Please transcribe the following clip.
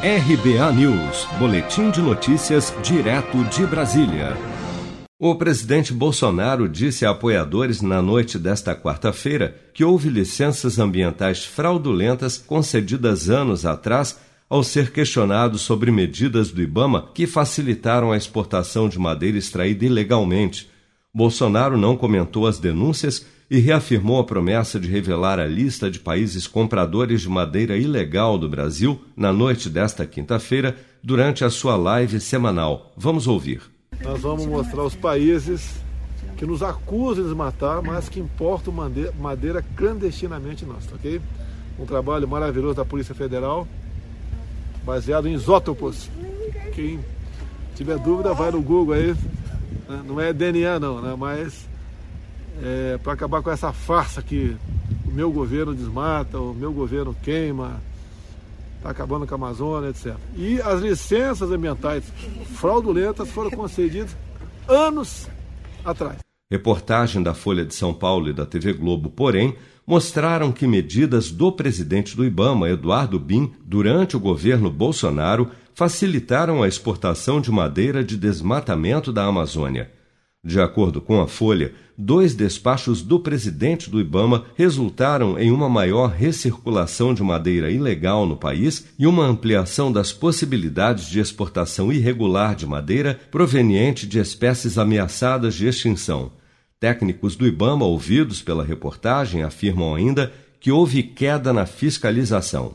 RBA News, Boletim de Notícias, direto de Brasília. O presidente Bolsonaro disse a apoiadores na noite desta quarta-feira que houve licenças ambientais fraudulentas concedidas anos atrás ao ser questionado sobre medidas do Ibama que facilitaram a exportação de madeira extraída ilegalmente. Bolsonaro não comentou as denúncias e reafirmou a promessa de revelar a lista de países compradores de madeira ilegal do Brasil na noite desta quinta-feira, durante a sua live semanal. Vamos ouvir. Nós vamos mostrar os países que nos acusam de matar, mas que importam madeira clandestinamente nossa, ok? Um trabalho maravilhoso da Polícia Federal, baseado em isótopos. Quem tiver dúvida, vai no Google aí. Né? Não é DNA não, né? mas é, para acabar com essa farsa que o meu governo desmata, o meu governo queima, está acabando com a Amazônia, etc. E as licenças ambientais fraudulentas foram concedidas anos atrás. Reportagem da Folha de São Paulo e da TV Globo, porém, mostraram que medidas do presidente do Ibama, Eduardo Bin, durante o governo Bolsonaro, facilitaram a exportação de madeira de desmatamento da Amazônia. De acordo com a Folha, dois despachos do presidente do Ibama resultaram em uma maior recirculação de madeira ilegal no país e uma ampliação das possibilidades de exportação irregular de madeira proveniente de espécies ameaçadas de extinção. Técnicos do Ibama ouvidos pela reportagem afirmam ainda que houve queda na fiscalização.